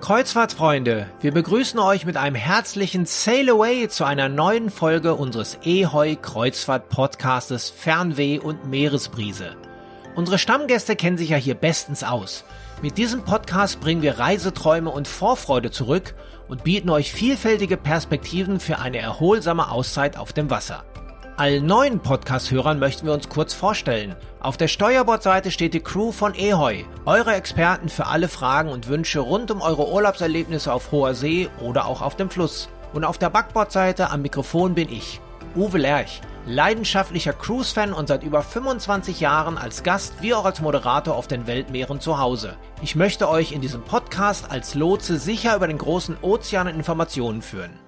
Kreuzfahrtfreunde, wir begrüßen euch mit einem herzlichen Sail Away zu einer neuen Folge unseres Ehoi Kreuzfahrt Podcastes Fernweh und Meeresbrise. Unsere Stammgäste kennen sich ja hier bestens aus. Mit diesem Podcast bringen wir Reiseträume und Vorfreude zurück und bieten euch vielfältige Perspektiven für eine erholsame Auszeit auf dem Wasser. Allen neuen Podcast-Hörern möchten wir uns kurz vorstellen. Auf der Steuerbordseite steht die Crew von Ehoy, eure Experten für alle Fragen und Wünsche rund um eure Urlaubserlebnisse auf hoher See oder auch auf dem Fluss. Und auf der Backbordseite am Mikrofon bin ich, Uwe Lerch, leidenschaftlicher Cruise-Fan und seit über 25 Jahren als Gast wie auch als Moderator auf den Weltmeeren zu Hause. Ich möchte euch in diesem Podcast als Lotse sicher über den großen Ozean Informationen führen.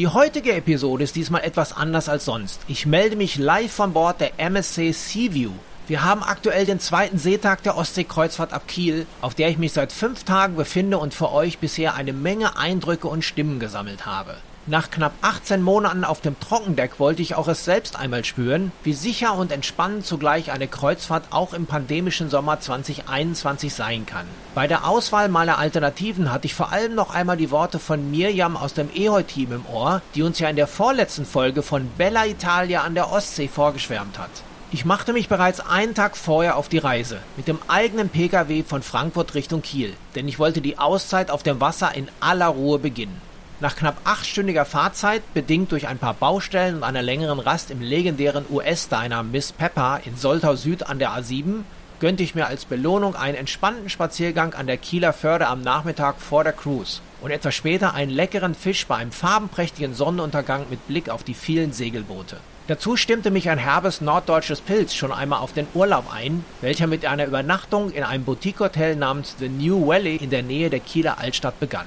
Die heutige Episode ist diesmal etwas anders als sonst. Ich melde mich live von Bord der MSC Seaview. Wir haben aktuell den zweiten Seetag der Ostseekreuzfahrt ab Kiel, auf der ich mich seit fünf Tagen befinde und für euch bisher eine Menge Eindrücke und Stimmen gesammelt habe. Nach knapp 18 Monaten auf dem Trockendeck wollte ich auch es selbst einmal spüren, wie sicher und entspannend zugleich eine Kreuzfahrt auch im pandemischen Sommer 2021 sein kann. Bei der Auswahl meiner Alternativen hatte ich vor allem noch einmal die Worte von Mirjam aus dem Ehoi-Team im Ohr, die uns ja in der vorletzten Folge von Bella Italia an der Ostsee vorgeschwärmt hat. Ich machte mich bereits einen Tag vorher auf die Reise, mit dem eigenen Pkw von Frankfurt Richtung Kiel, denn ich wollte die Auszeit auf dem Wasser in aller Ruhe beginnen. Nach knapp achtstündiger Fahrzeit, bedingt durch ein paar Baustellen und einer längeren Rast im legendären US-Diner Miss Pepper in Soltau Süd an der A7, gönnte ich mir als Belohnung einen entspannten Spaziergang an der Kieler Förde am Nachmittag vor der Cruise und etwas später einen leckeren Fisch bei einem farbenprächtigen Sonnenuntergang mit Blick auf die vielen Segelboote. Dazu stimmte mich ein herbes norddeutsches Pilz schon einmal auf den Urlaub ein, welcher mit einer Übernachtung in einem Boutique-Hotel namens The New Valley in der Nähe der Kieler Altstadt begann.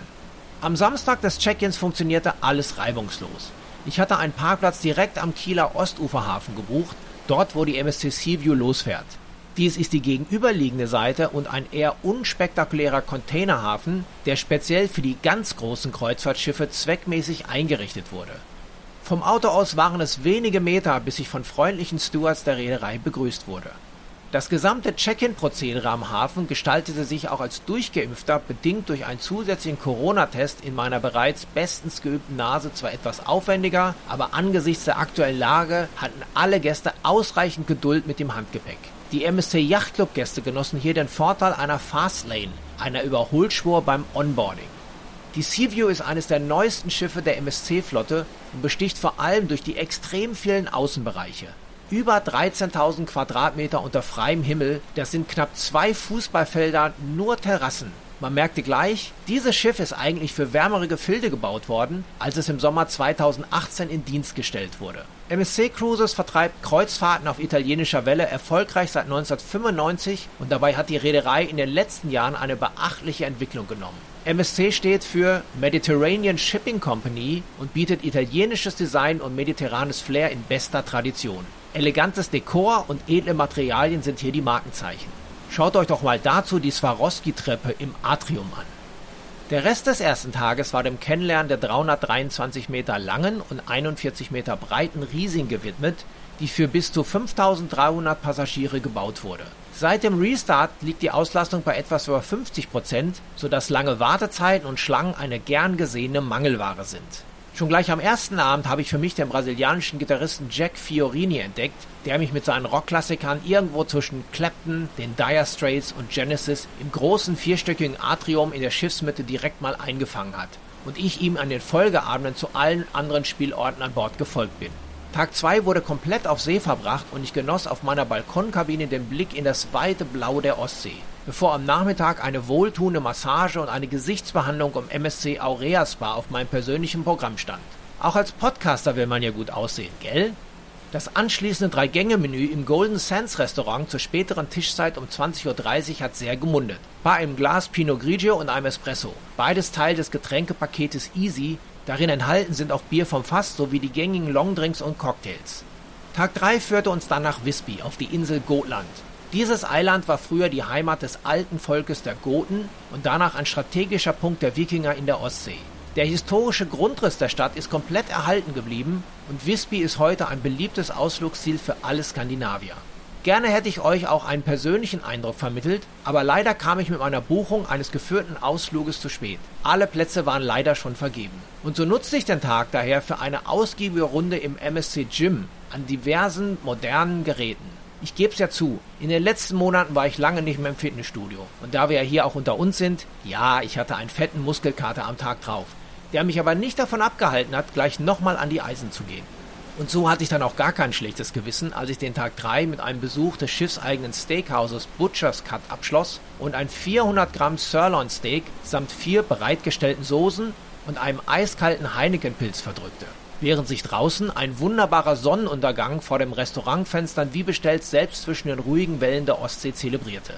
Am Samstag des Check-ins funktionierte alles reibungslos. Ich hatte einen Parkplatz direkt am Kieler Ostuferhafen gebucht, dort wo die MSC Seaview losfährt. Dies ist die gegenüberliegende Seite und ein eher unspektakulärer Containerhafen, der speziell für die ganz großen Kreuzfahrtschiffe zweckmäßig eingerichtet wurde. Vom Auto aus waren es wenige Meter, bis ich von freundlichen Stewards der Reederei begrüßt wurde. Das gesamte Check-in-Prozedere am Hafen gestaltete sich auch als Durchgeimpfter bedingt durch einen zusätzlichen Corona-Test in meiner bereits bestens geübten Nase zwar etwas aufwendiger, aber angesichts der aktuellen Lage hatten alle Gäste ausreichend Geduld mit dem Handgepäck. Die MSC Yachtclub Gäste genossen hier den Vorteil einer Fastlane, einer Überholspur beim Onboarding. Die Seaview ist eines der neuesten Schiffe der MSC-Flotte und besticht vor allem durch die extrem vielen Außenbereiche über 13.000 Quadratmeter unter freiem Himmel. Das sind knapp zwei Fußballfelder, nur Terrassen. Man merkte gleich, dieses Schiff ist eigentlich für wärmere Gefilde gebaut worden, als es im Sommer 2018 in Dienst gestellt wurde. MSC Cruises vertreibt Kreuzfahrten auf italienischer Welle erfolgreich seit 1995 und dabei hat die Reederei in den letzten Jahren eine beachtliche Entwicklung genommen. MSC steht für Mediterranean Shipping Company und bietet italienisches Design und mediterranes Flair in bester Tradition. Elegantes Dekor und edle Materialien sind hier die Markenzeichen. Schaut euch doch mal dazu die Swarovski-Treppe im Atrium an. Der Rest des ersten Tages war dem Kennenlernen der 323 Meter langen und 41 Meter breiten Riesing gewidmet, die für bis zu 5300 Passagiere gebaut wurde. Seit dem Restart liegt die Auslastung bei etwas über 50 Prozent, sodass lange Wartezeiten und Schlangen eine gern gesehene Mangelware sind. Schon gleich am ersten Abend habe ich für mich den brasilianischen Gitarristen Jack Fiorini entdeckt, der mich mit seinen Rockklassikern irgendwo zwischen Clapton, den Dire Straits und Genesis im großen vierstöckigen Atrium in der Schiffsmitte direkt mal eingefangen hat und ich ihm an den Folgeabenden zu allen anderen Spielorten an Bord gefolgt bin. Tag 2 wurde komplett auf See verbracht und ich genoss auf meiner Balkonkabine den Blick in das weite Blau der Ostsee bevor am Nachmittag eine wohltuende Massage und eine Gesichtsbehandlung im MSC Aurea Spa auf meinem persönlichen Programm stand. Auch als Podcaster will man ja gut aussehen, gell? Das anschließende Drei-Gänge-Menü im Golden Sands Restaurant zur späteren Tischzeit um 20.30 Uhr hat sehr gemundet. Bei einem Glas Pinot Grigio und einem Espresso. Beides Teil des Getränkepaketes Easy. Darin enthalten sind auch Bier vom Fass sowie die gängigen Longdrinks und Cocktails. Tag 3 führte uns dann nach Visby auf die Insel Gotland. Dieses Eiland war früher die Heimat des alten Volkes der Goten und danach ein strategischer Punkt der Wikinger in der Ostsee. Der historische Grundriss der Stadt ist komplett erhalten geblieben und Visby ist heute ein beliebtes Ausflugsziel für alle Skandinavier. Gerne hätte ich euch auch einen persönlichen Eindruck vermittelt, aber leider kam ich mit meiner Buchung eines geführten Ausfluges zu spät. Alle Plätze waren leider schon vergeben. Und so nutzte ich den Tag daher für eine ausgiebige Runde im MSC Gym an diversen modernen Geräten. Ich gebe es ja zu, in den letzten Monaten war ich lange nicht mehr im Fitnessstudio. Und da wir ja hier auch unter uns sind, ja, ich hatte einen fetten Muskelkater am Tag drauf, der mich aber nicht davon abgehalten hat, gleich nochmal an die Eisen zu gehen. Und so hatte ich dann auch gar kein schlechtes Gewissen, als ich den Tag 3 mit einem Besuch des schiffseigenen Steakhauses Butcher's Cut abschloss und ein 400 Gramm Sirloin Steak samt vier bereitgestellten Soßen und einem eiskalten Heineken-Pilz verdrückte. Während sich draußen ein wunderbarer Sonnenuntergang vor dem Restaurantfenstern wie bestellt selbst zwischen den ruhigen Wellen der Ostsee zelebrierte.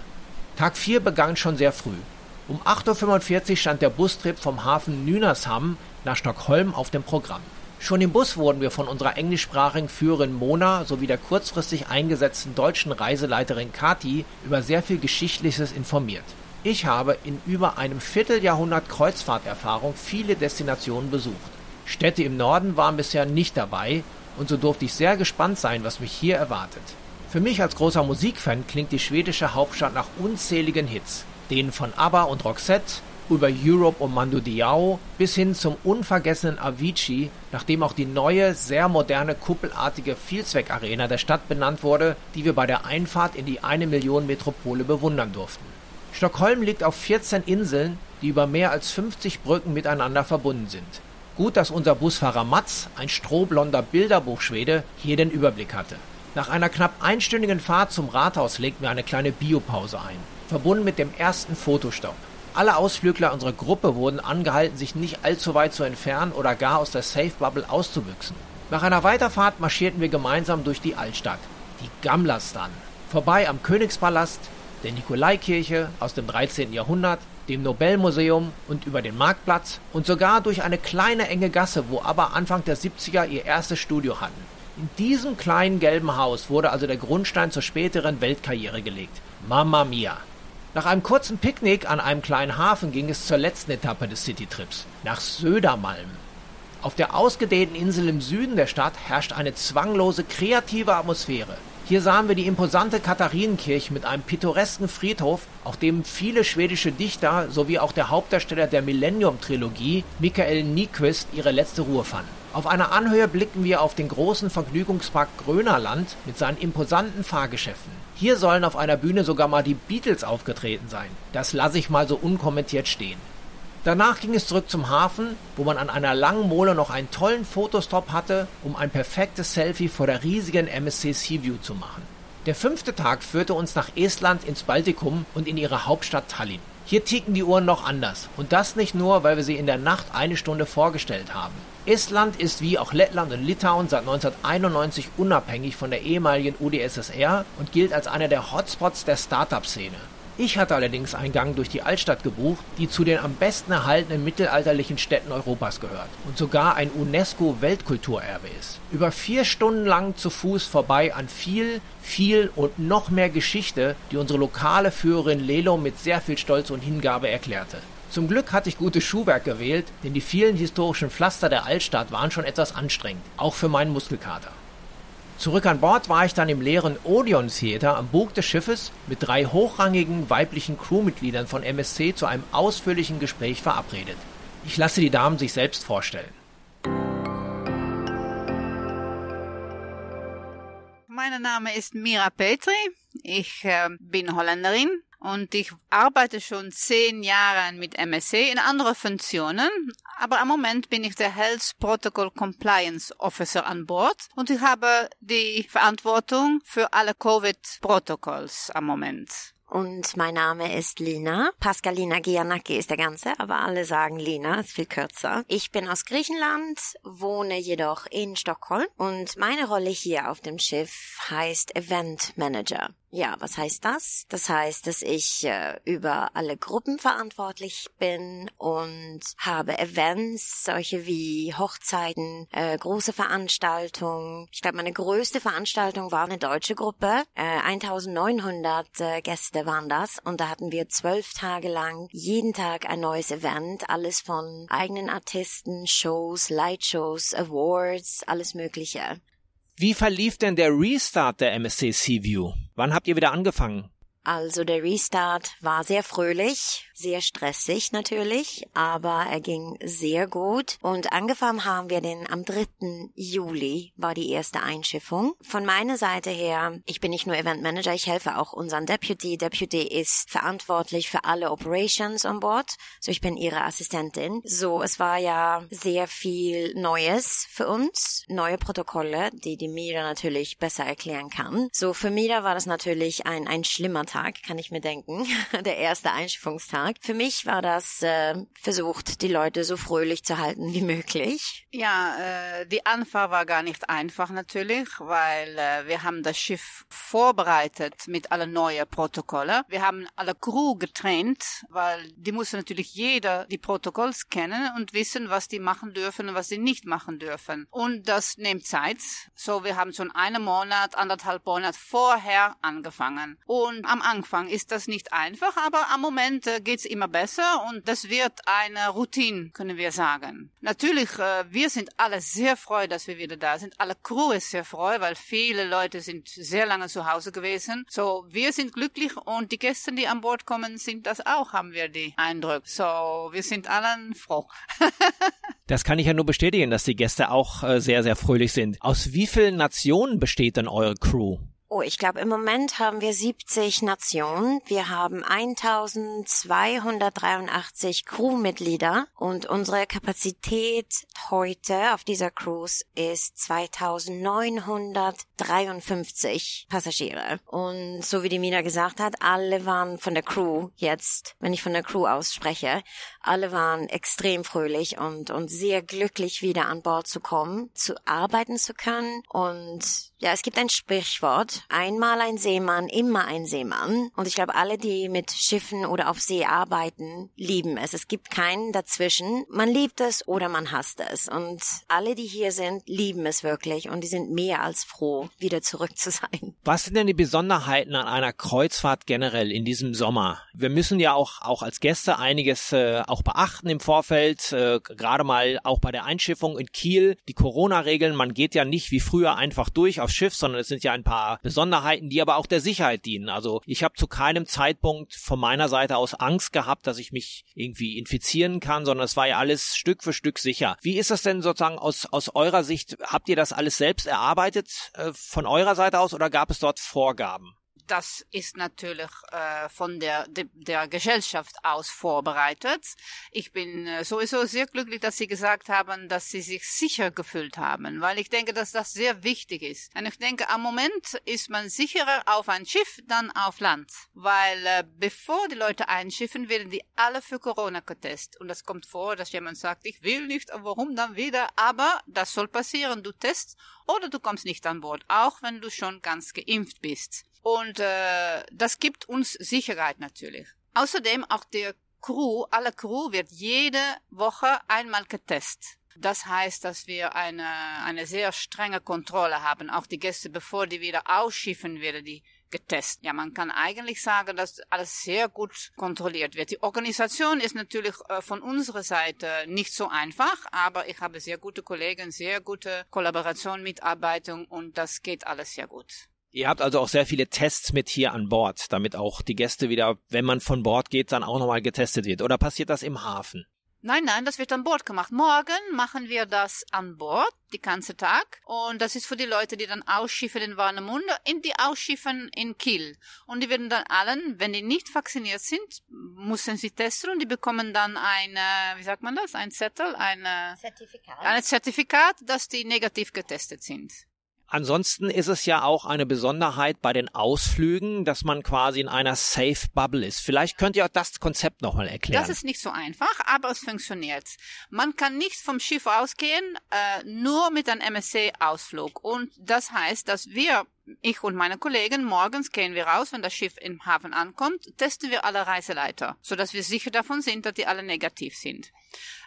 Tag 4 begann schon sehr früh. Um 8.45 Uhr stand der Bustrip vom Hafen Nynäshamn nach Stockholm auf dem Programm. Schon im Bus wurden wir von unserer englischsprachigen Führerin Mona sowie der kurzfristig eingesetzten deutschen Reiseleiterin Kati über sehr viel Geschichtliches informiert. Ich habe in über einem Vierteljahrhundert Kreuzfahrterfahrung viele Destinationen besucht. Städte im Norden waren bisher nicht dabei und so durfte ich sehr gespannt sein, was mich hier erwartet. Für mich als großer Musikfan klingt die schwedische Hauptstadt nach unzähligen Hits, denen von ABBA und Roxette, über Europe und Mando Diao bis hin zum unvergessenen Avicii, nachdem auch die neue, sehr moderne, kuppelartige Vielzweckarena der Stadt benannt wurde, die wir bei der Einfahrt in die eine Million Metropole bewundern durften. Stockholm liegt auf 14 Inseln, die über mehr als 50 Brücken miteinander verbunden sind. Gut, dass unser Busfahrer Mats, ein strohblonder Bilderbuchschwede, hier den Überblick hatte. Nach einer knapp einstündigen Fahrt zum Rathaus legten wir eine kleine Biopause ein, verbunden mit dem ersten Fotostopp. Alle Ausflügler unserer Gruppe wurden angehalten, sich nicht allzu weit zu entfernen oder gar aus der Safe Bubble auszubüchsen. Nach einer Weiterfahrt marschierten wir gemeinsam durch die Altstadt, die Gamlastan, vorbei am Königspalast, der Nikolaikirche aus dem 13. Jahrhundert, dem Nobelmuseum und über den Marktplatz und sogar durch eine kleine enge Gasse, wo aber Anfang der 70er ihr erstes Studio hatten. In diesem kleinen gelben Haus wurde also der Grundstein zur späteren Weltkarriere gelegt. Mamma mia! Nach einem kurzen Picknick an einem kleinen Hafen ging es zur letzten Etappe des Citytrips, nach Södermalm. Auf der ausgedehnten Insel im Süden der Stadt herrscht eine zwanglose, kreative Atmosphäre. Hier sahen wir die imposante Katharinenkirche mit einem pittoresken Friedhof, auf dem viele schwedische Dichter sowie auch der Hauptdarsteller der Millennium-Trilogie, Michael Nyqvist, ihre letzte Ruhe fanden. Auf einer Anhöhe blicken wir auf den großen Vergnügungspark Grönerland mit seinen imposanten Fahrgeschäften. Hier sollen auf einer Bühne sogar mal die Beatles aufgetreten sein. Das lasse ich mal so unkommentiert stehen. Danach ging es zurück zum Hafen, wo man an einer langen Mole noch einen tollen Fotostop hatte, um ein perfektes Selfie vor der riesigen MSC Seaview zu machen. Der fünfte Tag führte uns nach Estland ins Baltikum und in ihre Hauptstadt Tallinn. Hier ticken die Uhren noch anders. Und das nicht nur, weil wir sie in der Nacht eine Stunde vorgestellt haben. Estland ist wie auch Lettland und Litauen seit 1991 unabhängig von der ehemaligen UdSSR und gilt als einer der Hotspots der Startup-Szene. Ich hatte allerdings einen Gang durch die Altstadt gebucht, die zu den am besten erhaltenen mittelalterlichen Städten Europas gehört und sogar ein UNESCO-Weltkulturerbe ist. Über vier Stunden lang zu Fuß vorbei an viel, viel und noch mehr Geschichte, die unsere lokale Führerin Lelo mit sehr viel Stolz und Hingabe erklärte. Zum Glück hatte ich gutes Schuhwerk gewählt, denn die vielen historischen Pflaster der Altstadt waren schon etwas anstrengend, auch für meinen Muskelkater. Zurück an Bord war ich dann im leeren Odeon Theater am Bug des Schiffes mit drei hochrangigen weiblichen Crewmitgliedern von MSC zu einem ausführlichen Gespräch verabredet. Ich lasse die Damen sich selbst vorstellen. Mein Name ist Mira Petri. Ich äh, bin Holländerin, und ich arbeite schon zehn Jahre mit MSC in anderen Funktionen, aber im Moment bin ich der Health Protocol Compliance Officer an Bord und ich habe die Verantwortung für alle Covid-Protokolls am Moment. Und mein Name ist Lina. Pascalina Giannacchi ist der Ganze, aber alle sagen Lina, ist viel kürzer. Ich bin aus Griechenland, wohne jedoch in Stockholm und meine Rolle hier auf dem Schiff heißt Event Manager. Ja, was heißt das? Das heißt, dass ich äh, über alle Gruppen verantwortlich bin und habe Events, solche wie Hochzeiten, äh, große Veranstaltungen. Ich glaube, meine größte Veranstaltung war eine deutsche Gruppe. Äh, 1900 äh, Gäste waren das und da hatten wir zwölf Tage lang jeden Tag ein neues Event, alles von eigenen Artisten, Shows, Lightshows, Awards, alles Mögliche. Wie verlief denn der Restart der MSC Seaview? Wann habt ihr wieder angefangen? Also der Restart war sehr fröhlich, sehr stressig natürlich, aber er ging sehr gut und angefangen haben wir den am 3. Juli war die erste Einschiffung. Von meiner Seite her, ich bin nicht nur Event Manager, ich helfe auch unseren Deputy. Deputy ist verantwortlich für alle Operations on Board, so ich bin ihre Assistentin. So, es war ja sehr viel Neues für uns, neue Protokolle, die die Mira natürlich besser erklären kann. So, für Mira war das natürlich ein, ein schlimmer Tag, kann ich mir denken, der erste Einschiffungstag. Für mich war das äh, versucht, die Leute so fröhlich zu halten wie möglich. Ja, äh, die Anfahrt war gar nicht einfach natürlich, weil äh, wir haben das Schiff vorbereitet mit allen neuen Protokollen. Wir haben alle Crew getrennt, weil die mussten natürlich jeder die Protokolls kennen und wissen, was die machen dürfen und was sie nicht machen dürfen. Und das nimmt Zeit. So, wir haben schon einen Monat, anderthalb Monat vorher angefangen. Und am Anfang ist das nicht einfach, aber am Moment äh, geht's immer besser und das wird eine Routine, können wir sagen. Natürlich, äh, wir sind alle sehr froh, dass wir wieder da sind. Alle Crew ist sehr froh, weil viele Leute sind sehr lange zu Hause gewesen. So, wir sind glücklich und die Gäste, die an Bord kommen, sind das auch, haben wir die Eindruck. So, wir sind allen froh. das kann ich ja nur bestätigen, dass die Gäste auch äh, sehr, sehr fröhlich sind. Aus wie vielen Nationen besteht denn eure Crew? Oh, ich glaube, im Moment haben wir 70 Nationen. Wir haben 1283 Crewmitglieder und unsere Kapazität heute auf dieser Cruise ist 2953 Passagiere. Und so wie die Mina gesagt hat, alle waren von der Crew jetzt, wenn ich von der Crew ausspreche, alle waren extrem fröhlich und, und sehr glücklich, wieder an Bord zu kommen, zu arbeiten zu können. Und ja, es gibt ein Sprichwort, einmal ein Seemann, immer ein Seemann. Und ich glaube, alle, die mit Schiffen oder auf See arbeiten, lieben es. Es gibt keinen dazwischen. Man liebt es oder man hasst es. Und alle, die hier sind, lieben es wirklich und die sind mehr als froh, wieder zurück zu sein. Was sind denn die Besonderheiten an einer Kreuzfahrt generell in diesem Sommer? Wir müssen ja auch, auch als Gäste einiges äh, auch beachten im Vorfeld, äh, gerade mal auch bei der Einschiffung in Kiel. Die Corona-Regeln, man geht ja nicht wie früher einfach durch aufs Schiff, sondern es sind ja ein paar Besonderheiten, die aber auch der Sicherheit dienen. Also ich habe zu keinem Zeitpunkt von meiner Seite aus Angst gehabt, dass ich mich irgendwie infizieren kann, sondern es war ja alles Stück für Stück sicher. Wie ist das denn sozusagen aus, aus eurer Sicht? Habt ihr das alles selbst erarbeitet äh, von eurer Seite aus oder gab es dort Vorgaben? Das ist natürlich äh, von der, de, der Gesellschaft aus vorbereitet. Ich bin äh, sowieso sehr glücklich, dass Sie gesagt haben, dass Sie sich sicher gefühlt haben, weil ich denke, dass das sehr wichtig ist. Und ich denke, am Moment ist man sicherer auf ein Schiff dann auf Land, weil äh, bevor die Leute einschiffen, werden die alle für Corona getestet. Und das kommt vor, dass jemand sagt, ich will nicht, warum dann wieder? Aber das soll passieren. Du testest oder du kommst nicht an Bord, auch wenn du schon ganz geimpft bist. Und äh, das gibt uns Sicherheit natürlich. Außerdem auch der Crew, alle Crew wird jede Woche einmal getestet. Das heißt, dass wir eine, eine sehr strenge Kontrolle haben. Auch die Gäste, bevor die wieder ausschiffen, werden die getestet. Ja, man kann eigentlich sagen, dass alles sehr gut kontrolliert wird. Die Organisation ist natürlich äh, von unserer Seite nicht so einfach, aber ich habe sehr gute Kollegen, sehr gute Kollaboration, Mitarbeitung und das geht alles sehr gut. Ihr habt also auch sehr viele Tests mit hier an Bord, damit auch die Gäste wieder, wenn man von Bord geht, dann auch nochmal getestet wird. Oder passiert das im Hafen? Nein, nein, das wird an Bord gemacht. Morgen machen wir das an Bord, die ganze Tag. Und das ist für die Leute, die dann ausschiffen in Warnemünde, in die ausschiffen in Kiel. Und die werden dann allen, wenn die nicht vacciniert sind, müssen sie testen und die bekommen dann ein, wie sagt man das, ein Zettel, ein Zertifikat, ein Zertifikat, dass die negativ getestet sind. Ansonsten ist es ja auch eine Besonderheit bei den Ausflügen, dass man quasi in einer Safe Bubble ist. Vielleicht könnt ihr auch das Konzept nochmal erklären. Das ist nicht so einfach, aber es funktioniert. Man kann nicht vom Schiff ausgehen, äh, nur mit einem MSC-Ausflug. Und das heißt, dass wir ich und meine Kollegen, morgens gehen wir raus, wenn das Schiff im Hafen ankommt, testen wir alle Reiseleiter, sodass wir sicher davon sind, dass die alle negativ sind.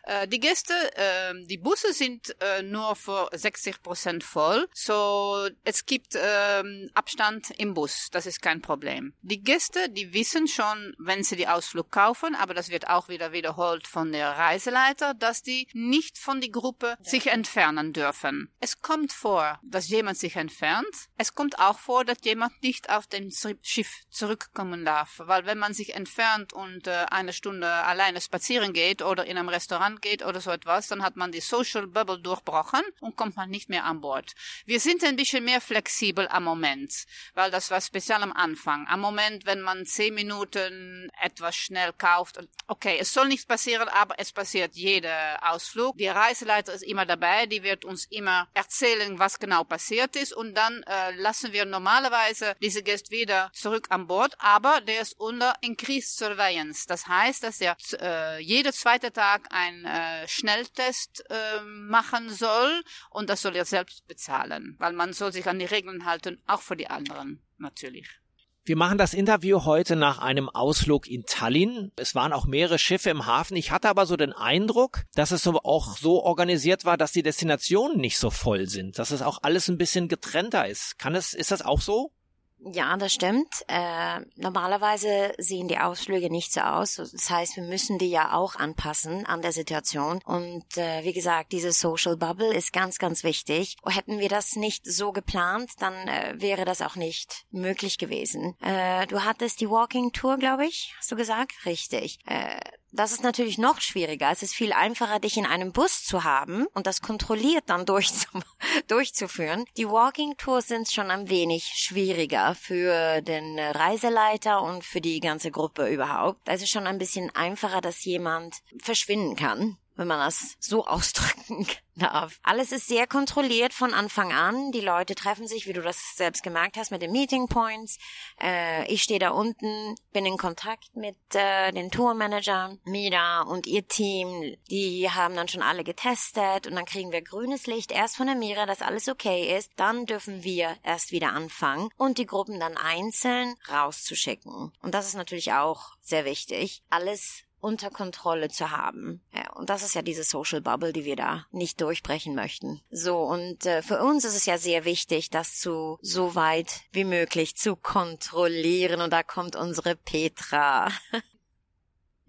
Äh, die Gäste, äh, die Busse sind äh, nur für 60 Prozent voll, so es gibt äh, Abstand im Bus, das ist kein Problem. Die Gäste, die wissen schon, wenn sie die Ausflug kaufen, aber das wird auch wieder wiederholt von der Reiseleiter, dass die nicht von der Gruppe sich entfernen dürfen. Es kommt vor, dass jemand sich entfernt. Es kommt auch vor, dass jemand nicht auf dem Schiff zurückkommen darf, weil wenn man sich entfernt und äh, eine Stunde alleine spazieren geht oder in einem Restaurant geht oder so etwas, dann hat man die Social Bubble durchbrochen und kommt man nicht mehr an Bord. Wir sind ein bisschen mehr flexibel am Moment, weil das war speziell am Anfang. Am Moment, wenn man zehn Minuten etwas schnell kauft, okay, es soll nichts passieren, aber es passiert jeder Ausflug. Die Reiseleiter ist immer dabei, die wird uns immer erzählen, was genau passiert ist und dann äh, lassen wir normalerweise diese Gäste wieder zurück an Bord, aber der ist unter Increased Surveillance. Das heißt, dass er äh, jeder zweite Tag ein äh, Schnelltest äh, machen soll und das soll er selbst bezahlen, weil man soll sich an die Regeln halten, auch für die anderen natürlich. Wir machen das Interview heute nach einem Ausflug in Tallinn. Es waren auch mehrere Schiffe im Hafen. Ich hatte aber so den Eindruck, dass es auch so organisiert war, dass die Destinationen nicht so voll sind, dass es auch alles ein bisschen getrennter ist. Kann es, ist das auch so? Ja, das stimmt. Äh, normalerweise sehen die Ausflüge nicht so aus. Das heißt, wir müssen die ja auch anpassen an der Situation. Und äh, wie gesagt, diese Social Bubble ist ganz, ganz wichtig. Hätten wir das nicht so geplant, dann äh, wäre das auch nicht möglich gewesen. Äh, du hattest die Walking Tour, glaube ich, hast du gesagt? Richtig. Äh, das ist natürlich noch schwieriger. Es ist viel einfacher, dich in einem Bus zu haben und das kontrolliert dann durchzuführen. Die Walking Tours sind schon ein wenig schwieriger für den Reiseleiter und für die ganze Gruppe überhaupt. Es schon ein bisschen einfacher, dass jemand verschwinden kann wenn man das so ausdrücken darf. Alles ist sehr kontrolliert von Anfang an. Die Leute treffen sich, wie du das selbst gemerkt hast, mit den Meeting Points. Äh, ich stehe da unten, bin in Kontakt mit äh, den Tourmanagern, Mira und ihr Team. Die haben dann schon alle getestet und dann kriegen wir grünes Licht erst von der Mira, dass alles okay ist. Dann dürfen wir erst wieder anfangen und die Gruppen dann einzeln rauszuschicken. Und das ist natürlich auch sehr wichtig. Alles unter Kontrolle zu haben. Ja, und das ist ja diese Social Bubble, die wir da nicht durchbrechen möchten. So, und äh, für uns ist es ja sehr wichtig, das zu so weit wie möglich zu kontrollieren. Und da kommt unsere Petra.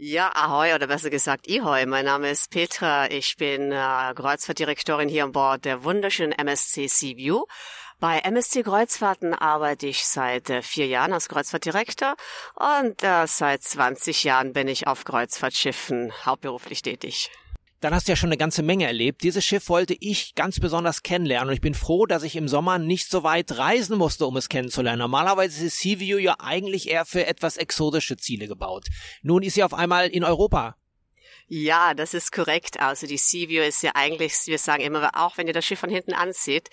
Ja, ahoi oder besser gesagt ihoi. Mein Name ist Petra. Ich bin äh, Kreuzfahrtdirektorin hier an Bord der wunderschönen MSC Seaview. Bei MSC Kreuzfahrten arbeite ich seit äh, vier Jahren als Kreuzfahrtdirektor und äh, seit 20 Jahren bin ich auf Kreuzfahrtschiffen hauptberuflich tätig. Dann hast du ja schon eine ganze Menge erlebt. Dieses Schiff wollte ich ganz besonders kennenlernen und ich bin froh, dass ich im Sommer nicht so weit reisen musste, um es kennenzulernen. Normalerweise ist Seaview ja eigentlich eher für etwas exotische Ziele gebaut. Nun ist sie auf einmal in Europa. Ja, das ist korrekt. Also die Seaview ist ja eigentlich, wir sagen immer, auch wenn ihr das Schiff von hinten ansieht,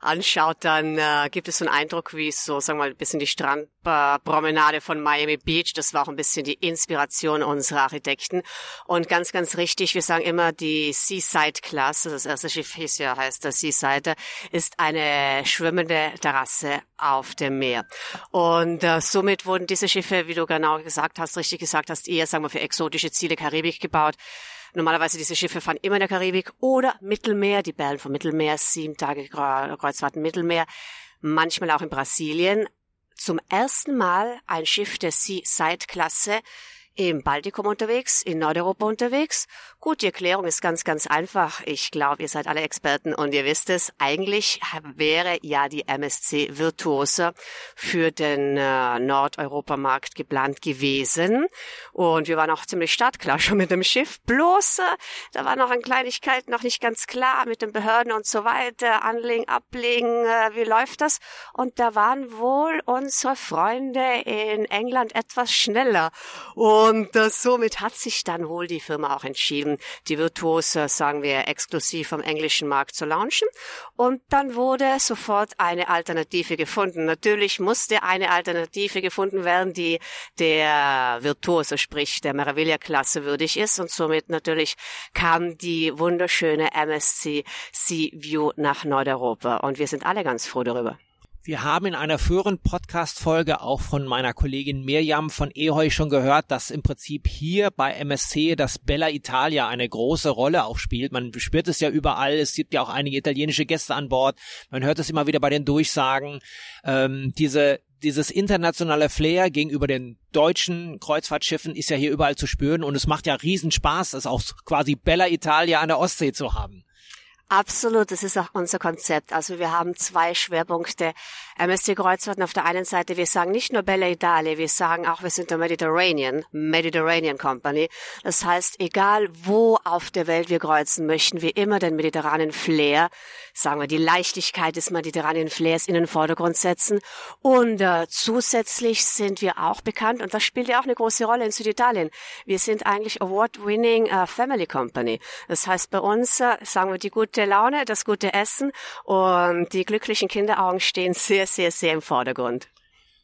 anschaut, dann äh, gibt es so einen Eindruck, wie so, sagen wir mal, ein bisschen die Strandpromenade von Miami Beach. Das war auch ein bisschen die Inspiration unserer Architekten. Und ganz, ganz richtig, wir sagen immer, die Seaside-Klasse, das erste Schiff hieß ja, heißt der Seaside, ist eine schwimmende Terrasse auf dem Meer. Und äh, somit wurden diese Schiffe, wie du genau gesagt hast, richtig gesagt hast, eher, sagen wir, für exotische Ziele Karibik gebaut. Normalerweise diese Schiffe fahren immer in der Karibik oder Mittelmeer, die Bellen vom Mittelmeer, sieben Tage Kreuzfahrten Mittelmeer, manchmal auch in Brasilien. Zum ersten Mal ein Schiff der Sea-Side-Klasse im Baltikum unterwegs, in Nordeuropa unterwegs. Gut, die Erklärung ist ganz, ganz einfach. Ich glaube, ihr seid alle Experten und ihr wisst es. Eigentlich wäre ja die MSC Virtuose für den äh, Nordeuropamarkt geplant gewesen. Und wir waren auch ziemlich startklar schon mit dem Schiff. Bloß, äh, da war noch eine Kleinigkeit noch nicht ganz klar mit den Behörden und so weiter. Anlegen, ablegen, äh, wie läuft das? Und da waren wohl unsere Freunde in England etwas schneller. Und und äh, somit hat sich dann wohl die Firma auch entschieden, die Virtuose, sagen wir, exklusiv vom englischen Markt zu launchen. Und dann wurde sofort eine Alternative gefunden. Natürlich musste eine Alternative gefunden werden, die der Virtuose, sprich der Meraviglia-Klasse würdig ist. Und somit natürlich kam die wunderschöne MSC Sea View nach Nordeuropa. Und wir sind alle ganz froh darüber. Wir haben in einer früheren Podcast-Folge auch von meiner Kollegin Mirjam von Eheu schon gehört, dass im Prinzip hier bei MSC das Bella Italia eine große Rolle auch spielt. Man spürt es ja überall. Es gibt ja auch einige italienische Gäste an Bord. Man hört es immer wieder bei den Durchsagen. Ähm, diese dieses internationale Flair gegenüber den deutschen Kreuzfahrtschiffen ist ja hier überall zu spüren und es macht ja riesen Spaß, das auch quasi Bella Italia an der Ostsee zu haben. Absolut, das ist auch unser Konzept. Also wir haben zwei Schwerpunkte. MSC Kreuzfahrten auf der einen Seite, wir sagen nicht nur Bella Italia, wir sagen auch, wir sind der Mediterranean, Mediterranean Company. Das heißt, egal wo auf der Welt wir kreuzen, möchten wir immer den mediterranen Flair, sagen wir, die Leichtigkeit des mediterranen Flairs in den Vordergrund setzen. Und äh, zusätzlich sind wir auch bekannt, und das spielt ja auch eine große Rolle in Süditalien. Wir sind eigentlich Award-winning uh, Family Company. Das heißt, bei uns, äh, sagen wir, die gute gute Laune, das gute Essen und die glücklichen Kinderaugen stehen sehr, sehr, sehr im Vordergrund.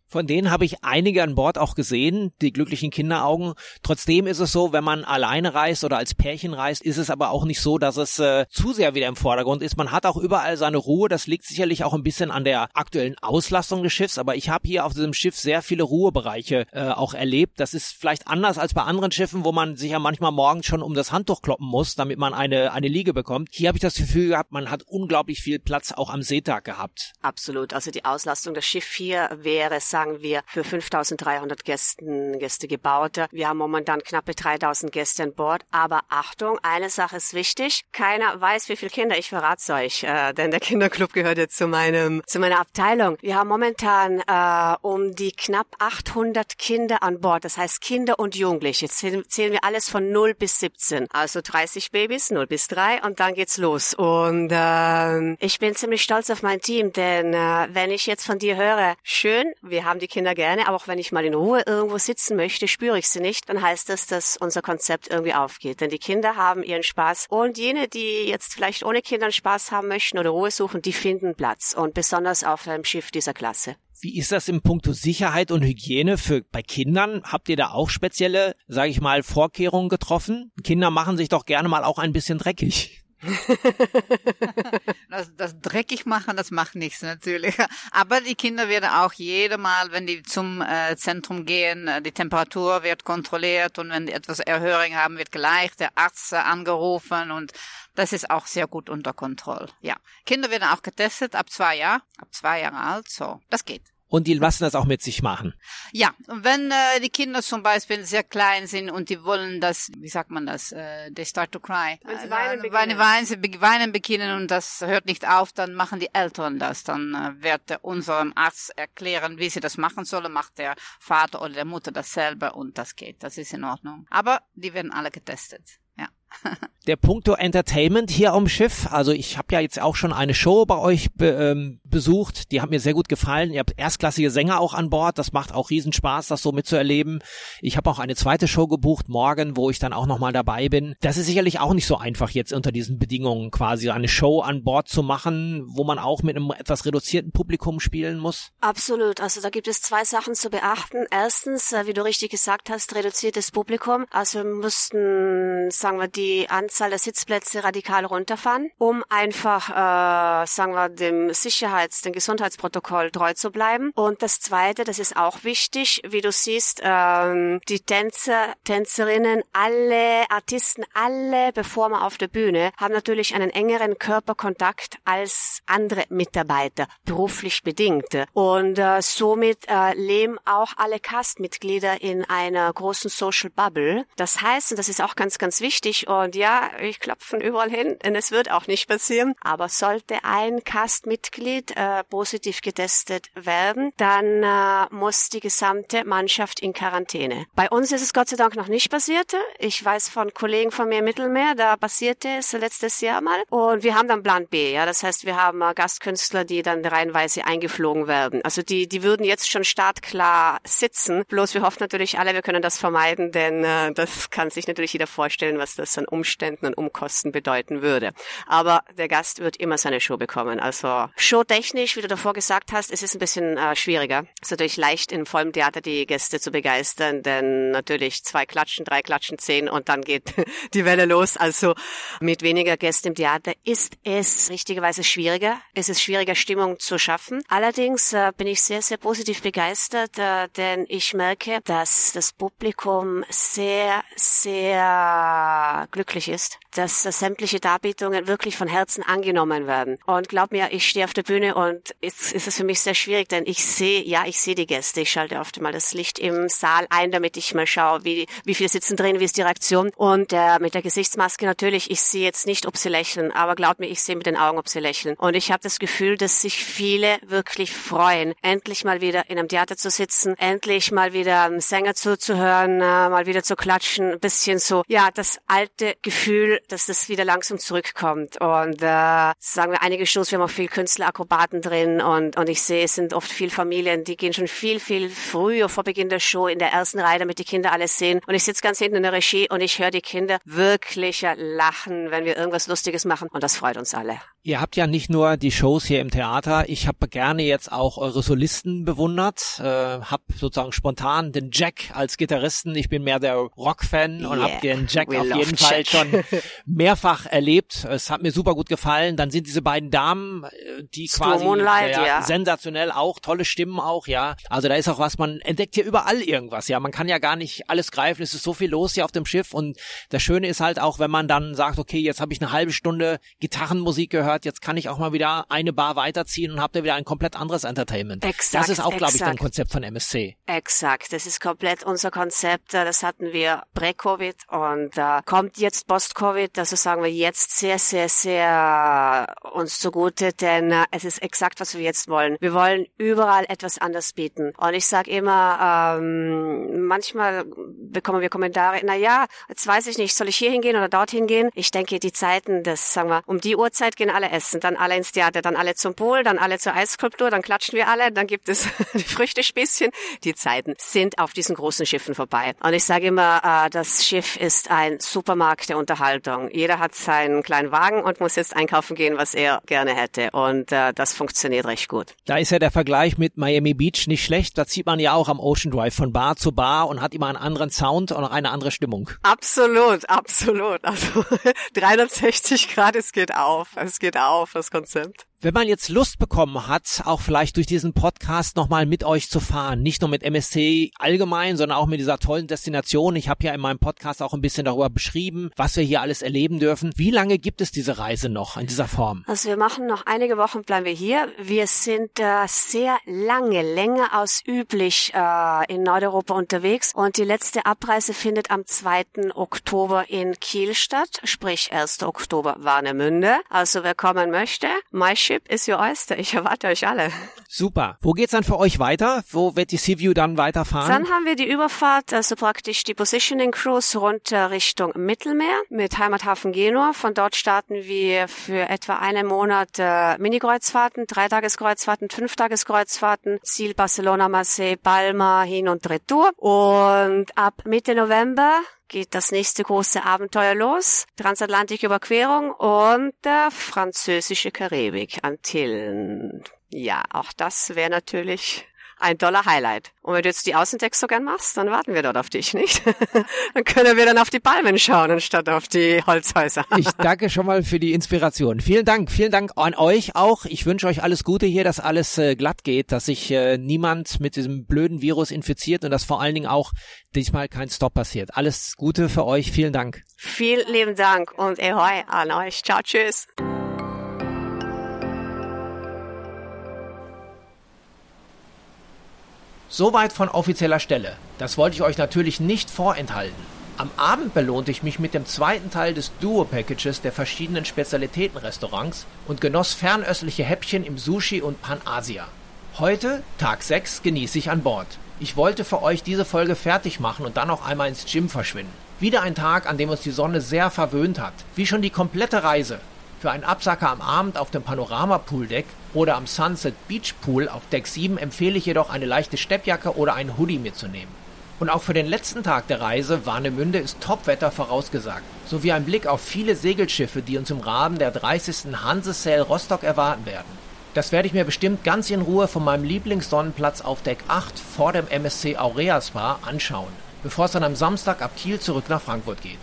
Von denen habe ich einige an Bord auch gesehen, die glücklichen Kinderaugen. Trotzdem ist es so, wenn man alleine reist oder als Pärchen reist, ist es aber auch nicht so, dass es äh, zu sehr wieder im Vordergrund ist. Man hat auch überall seine Ruhe. Das liegt sicherlich auch ein bisschen an der aktuellen Auslastung des Schiffs. Aber ich habe hier auf diesem Schiff sehr viele Ruhebereiche äh, auch erlebt. Das ist vielleicht anders als bei anderen Schiffen, wo man sich ja manchmal morgens schon um das Handtuch kloppen muss, damit man eine, eine Liege bekommt. Hier habe ich das Gefühl gehabt, man hat unglaublich viel Platz auch am Seetag gehabt. Absolut. Also die Auslastung des Schiff hier wäre sagen wir, für 5300 Gästen, Gäste gebaut. Wir haben momentan knappe 3000 Gäste an Bord. Aber Achtung, eine Sache ist wichtig. Keiner weiß, wie viele Kinder. Ich verrate euch, äh, denn der Kinderclub gehört jetzt zu meinem, zu meiner Abteilung. Wir haben momentan äh, um die knapp 800 Kinder an Bord. Das heißt Kinder und Jugendliche. Jetzt zählen wir alles von 0 bis 17. Also 30 Babys, 0 bis 3 und dann geht's los. Und äh, ich bin ziemlich stolz auf mein Team, denn äh, wenn ich jetzt von dir höre, schön, wir haben die Kinder gerne, aber auch wenn ich mal in Ruhe irgendwo sitzen möchte, spüre ich sie nicht, dann heißt das, dass unser Konzept irgendwie aufgeht. Denn die Kinder haben ihren Spaß und jene, die jetzt vielleicht ohne Kindern Spaß haben möchten oder Ruhe suchen, die finden Platz und besonders auf einem Schiff dieser Klasse. Wie ist das im Punkto Sicherheit und Hygiene für bei Kindern? Habt ihr da auch spezielle, sage ich mal, Vorkehrungen getroffen? Kinder machen sich doch gerne mal auch ein bisschen dreckig. das, das dreckig machen, das macht nichts natürlich. Aber die Kinder werden auch jedes Mal, wenn die zum äh, Zentrum gehen, äh, die Temperatur wird kontrolliert und wenn die etwas Erhöhung haben, wird gleich der Arzt angerufen und das ist auch sehr gut unter Kontrolle. Ja, Kinder werden auch getestet ab zwei Jahren, ab zwei Jahre alt, so das geht und die lassen das auch mit sich machen. Ja, und wenn äh, die Kinder zum Beispiel sehr klein sind und die wollen das, wie sagt man das, äh, they start to cry. Wenn sie weinen äh, beginnen. Weinen, weinen, weinen beginnen und das hört nicht auf, dann machen die Eltern das. Dann äh, wird äh, unserem Arzt erklären, wie sie das machen sollen, macht der Vater oder der Mutter dasselbe und das geht. Das ist in Ordnung. Aber die werden alle getestet. Der Punkto Entertainment hier am Schiff. Also ich habe ja jetzt auch schon eine Show bei euch be, ähm, besucht. Die hat mir sehr gut gefallen. Ihr habt erstklassige Sänger auch an Bord. Das macht auch Riesenspaß, das so mitzuerleben. Ich habe auch eine zweite Show gebucht morgen, wo ich dann auch nochmal dabei bin. Das ist sicherlich auch nicht so einfach jetzt unter diesen Bedingungen quasi eine Show an Bord zu machen, wo man auch mit einem etwas reduzierten Publikum spielen muss. Absolut. Also da gibt es zwei Sachen zu beachten. Erstens, äh, wie du richtig gesagt hast, reduziertes Publikum. Also wir mussten, sagen wir, die Anzahl der Sitzplätze radikal runterfahren, um einfach, äh, sagen wir, dem Sicherheits-, dem Gesundheitsprotokoll treu zu bleiben. Und das Zweite, das ist auch wichtig, wie du siehst, ähm, die Tänzer, Tänzerinnen, alle Artisten, alle Performer auf der Bühne haben natürlich einen engeren Körperkontakt als andere Mitarbeiter, beruflich bedingt. Und äh, somit äh, leben auch alle Castmitglieder in einer großen Social Bubble. Das heißt, und das ist auch ganz, ganz wichtig, und ja, ich klopfe überall hin und es wird auch nicht passieren. Aber sollte ein Cast-Mitglied äh, positiv getestet werden, dann äh, muss die gesamte Mannschaft in Quarantäne. Bei uns ist es Gott sei Dank noch nicht passiert. Ich weiß von Kollegen von mir im Mittelmeer, da passierte es letztes Jahr mal. Und wir haben dann Plan B. Ja, das heißt, wir haben äh, Gastkünstler, die dann reihenweise eingeflogen werden. Also die, die würden jetzt schon startklar sitzen. Bloß wir hoffen natürlich alle, wir können das vermeiden, denn äh, das kann sich natürlich jeder vorstellen, was das dann an Umständen und Umkosten bedeuten würde. Aber der Gast wird immer seine Show bekommen. Also showtechnisch, wie du davor gesagt hast, es ein bisschen äh, schwieriger. Es ist natürlich leicht in vollem Theater die Gäste zu begeistern, denn natürlich zwei Klatschen, drei Klatschen, zehn und dann geht die Welle los. Also mit weniger Gästen im Theater ist es richtigerweise schwieriger. Es ist schwieriger, Stimmung zu schaffen. Allerdings äh, bin ich sehr, sehr positiv begeistert, äh, denn ich merke, dass das Publikum sehr, sehr glücklich ist, dass, dass sämtliche Darbietungen wirklich von Herzen angenommen werden. Und glaub mir, ich stehe auf der Bühne und jetzt ist es für mich sehr schwierig, denn ich sehe, ja, ich sehe die Gäste. Ich schalte oft mal das Licht im Saal ein, damit ich mal schaue, wie, wie viele sitzen drin, wie ist die Reaktion. Und äh, mit der Gesichtsmaske natürlich, ich sehe jetzt nicht, ob sie lächeln, aber glaub mir, ich sehe mit den Augen, ob sie lächeln. Und ich habe das Gefühl, dass sich viele wirklich freuen, endlich mal wieder in einem Theater zu sitzen, endlich mal wieder einem Sänger zuzuhören, äh, mal wieder zu klatschen, ein bisschen so, ja, das alte Gefühl, dass das wieder langsam zurückkommt. Und äh, sagen wir einige Shows, wir haben auch viel Künstler, Akrobaten drin und, und ich sehe, es sind oft viel Familien, die gehen schon viel, viel früher vor Beginn der Show in der ersten Reihe, damit die Kinder alles sehen. Und ich sitze ganz hinten in der Regie und ich höre die Kinder wirklich lachen, wenn wir irgendwas Lustiges machen und das freut uns alle. Ihr habt ja nicht nur die Shows hier im Theater, ich habe gerne jetzt auch eure Solisten bewundert, äh, habe sozusagen spontan den Jack als Gitarristen, ich bin mehr der Rock-Fan yeah, und habe den Jack auf jeden Fall schon mehrfach erlebt. Es hat mir super gut gefallen. Dann sind diese beiden Damen, äh, die quasi Moonlight, ja, ja. sensationell auch, tolle Stimmen auch, ja. Also da ist auch was, man entdeckt hier überall irgendwas, ja. Man kann ja gar nicht alles greifen, es ist so viel los hier auf dem Schiff und das Schöne ist halt auch, wenn man dann sagt, okay, jetzt habe ich eine halbe Stunde Gitarrenmusik gehört, jetzt kann ich auch mal wieder eine Bar weiterziehen und habt ihr wieder ein komplett anderes Entertainment. Exakt, das ist auch, glaube ich, ein Konzept von MSC. Exakt, das ist komplett unser Konzept. Das hatten wir prä-Covid und äh, kommt jetzt post-Covid, also sagen wir jetzt sehr, sehr, sehr uns zugute, denn äh, es ist exakt, was wir jetzt wollen. Wir wollen überall etwas anders bieten. Und ich sage immer, ähm, manchmal bekommen wir Kommentare, na ja, jetzt weiß ich nicht, soll ich hier hingehen oder dorthin gehen? Ich denke, die Zeiten, das sagen wir, um die Uhrzeit gehen alle essen. Dann alle ins Theater, dann alle zum Pool, dann alle zur Eisskulptur, dann klatschen wir alle, dann gibt es die Früchtespießchen. Die Zeiten sind auf diesen großen Schiffen vorbei. Und ich sage immer, äh, das Schiff ist ein Supermarkt der Unterhaltung. Jeder hat seinen kleinen Wagen und muss jetzt einkaufen gehen, was er gerne hätte. Und äh, das funktioniert recht gut. Da ist ja der Vergleich mit Miami Beach nicht schlecht. Da zieht man ja auch am Ocean Drive von Bar zu Bar und hat immer einen anderen Sound und auch eine andere Stimmung. Absolut, absolut. Also 360 Grad, es geht auf. Es geht auf, das Konzept. Wenn man jetzt Lust bekommen hat, auch vielleicht durch diesen Podcast nochmal mit euch zu fahren, nicht nur mit MSC allgemein, sondern auch mit dieser tollen Destination. Ich habe ja in meinem Podcast auch ein bisschen darüber beschrieben, was wir hier alles erleben dürfen. Wie lange gibt es diese Reise noch in dieser Form? Also wir machen noch einige Wochen, bleiben wir hier. Wir sind äh, sehr lange, länger als üblich äh, in Nordeuropa unterwegs und die letzte Abreise findet am 2. Oktober in Kiel statt, sprich 1. Oktober Warnemünde. Also wer kommen möchte, my Ship is your oyster. Ich erwarte euch alle. Super. Wo geht's dann für euch weiter? Wo wird die Seaview dann weiterfahren? Dann haben wir die Überfahrt, also praktisch die Positioning Cruise runter Richtung Mittelmeer mit Heimathafen Genua. Von dort starten wir für etwa einen Monat äh, Mini-Kreuzfahrten, Dreitageskreuzfahrten, Fünftageskreuzfahrten, Ziel Barcelona, Marseille, Palma, hin und retour. Und ab Mitte November geht das nächste große Abenteuer los. Transatlantiküberquerung und der französische Karibik, Antillen. Ja, auch das wäre natürlich ein toller Highlight. Und wenn du jetzt die Außendecks so gern machst, dann warten wir dort auf dich, nicht? dann können wir dann auf die Palmen schauen, anstatt auf die Holzhäuser. ich danke schon mal für die Inspiration. Vielen Dank, vielen Dank an euch auch. Ich wünsche euch alles Gute hier, dass alles äh, glatt geht, dass sich äh, niemand mit diesem blöden Virus infiziert und dass vor allen Dingen auch diesmal kein Stop passiert. Alles Gute für euch. Vielen Dank. Vielen lieben Dank und Ehoi an euch. Ciao, tschüss. Soweit von offizieller Stelle. Das wollte ich euch natürlich nicht vorenthalten. Am Abend belohnte ich mich mit dem zweiten Teil des Duo-Packages der verschiedenen Spezialitätenrestaurants und genoss fernöstliche Häppchen im Sushi und Panasia. Heute, Tag 6, genieße ich an Bord. Ich wollte für euch diese Folge fertig machen und dann auch einmal ins Gym verschwinden. Wieder ein Tag, an dem uns die Sonne sehr verwöhnt hat. Wie schon die komplette Reise. Für einen Absacker am Abend auf dem Panorama-Pooldeck oder am Sunset Beach Pool auf Deck 7 empfehle ich jedoch eine leichte Steppjacke oder einen Hoodie mitzunehmen. Und auch für den letzten Tag der Reise Warnemünde ist Topwetter vorausgesagt. sowie ein Blick auf viele Segelschiffe, die uns im Rahmen der 30. Hanse Rostock erwarten werden. Das werde ich mir bestimmt ganz in Ruhe von meinem Lieblingssonnenplatz auf Deck 8 vor dem MSC Aurea Spa anschauen, bevor es dann am Samstag ab Kiel zurück nach Frankfurt geht.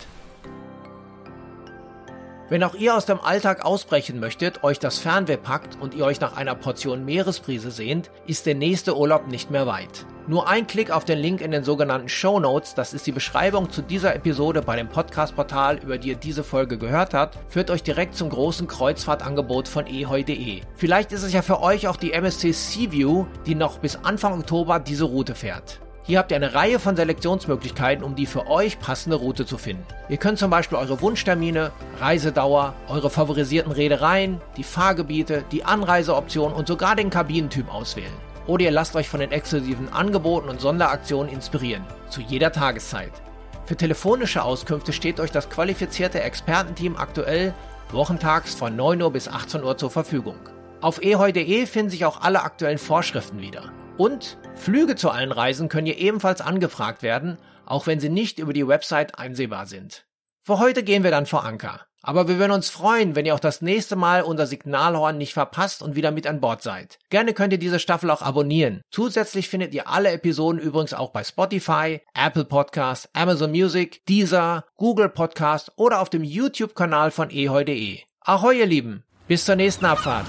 Wenn auch ihr aus dem Alltag ausbrechen möchtet, euch das Fernweh packt und ihr euch nach einer Portion Meeresbrise sehnt, ist der nächste Urlaub nicht mehr weit. Nur ein Klick auf den Link in den sogenannten Show Notes, das ist die Beschreibung zu dieser Episode bei dem Podcast-Portal, über die ihr diese Folge gehört habt, führt euch direkt zum großen Kreuzfahrtangebot von eheu.de. Vielleicht ist es ja für euch auch die MSC Seaview, die noch bis Anfang Oktober diese Route fährt. Hier habt ihr eine Reihe von Selektionsmöglichkeiten, um die für euch passende Route zu finden. Ihr könnt zum Beispiel eure Wunschtermine, Reisedauer, eure favorisierten Reedereien, die Fahrgebiete, die Anreiseoptionen und sogar den Kabinentyp auswählen. Oder ihr lasst euch von den exklusiven Angeboten und Sonderaktionen inspirieren, zu jeder Tageszeit. Für telefonische Auskünfte steht euch das qualifizierte Expertenteam aktuell wochentags von 9 Uhr bis 18 Uhr zur Verfügung. Auf eheu.de finden sich auch alle aktuellen Vorschriften wieder. Und Flüge zu allen Reisen können hier ebenfalls angefragt werden, auch wenn sie nicht über die Website einsehbar sind. Für heute gehen wir dann vor Anker. Aber wir würden uns freuen, wenn ihr auch das nächste Mal unser Signalhorn nicht verpasst und wieder mit an Bord seid. Gerne könnt ihr diese Staffel auch abonnieren. Zusätzlich findet ihr alle Episoden übrigens auch bei Spotify, Apple Podcast, Amazon Music, Deezer, Google Podcast oder auf dem YouTube-Kanal von eheu.de. Ahoi ihr Lieben, bis zur nächsten Abfahrt.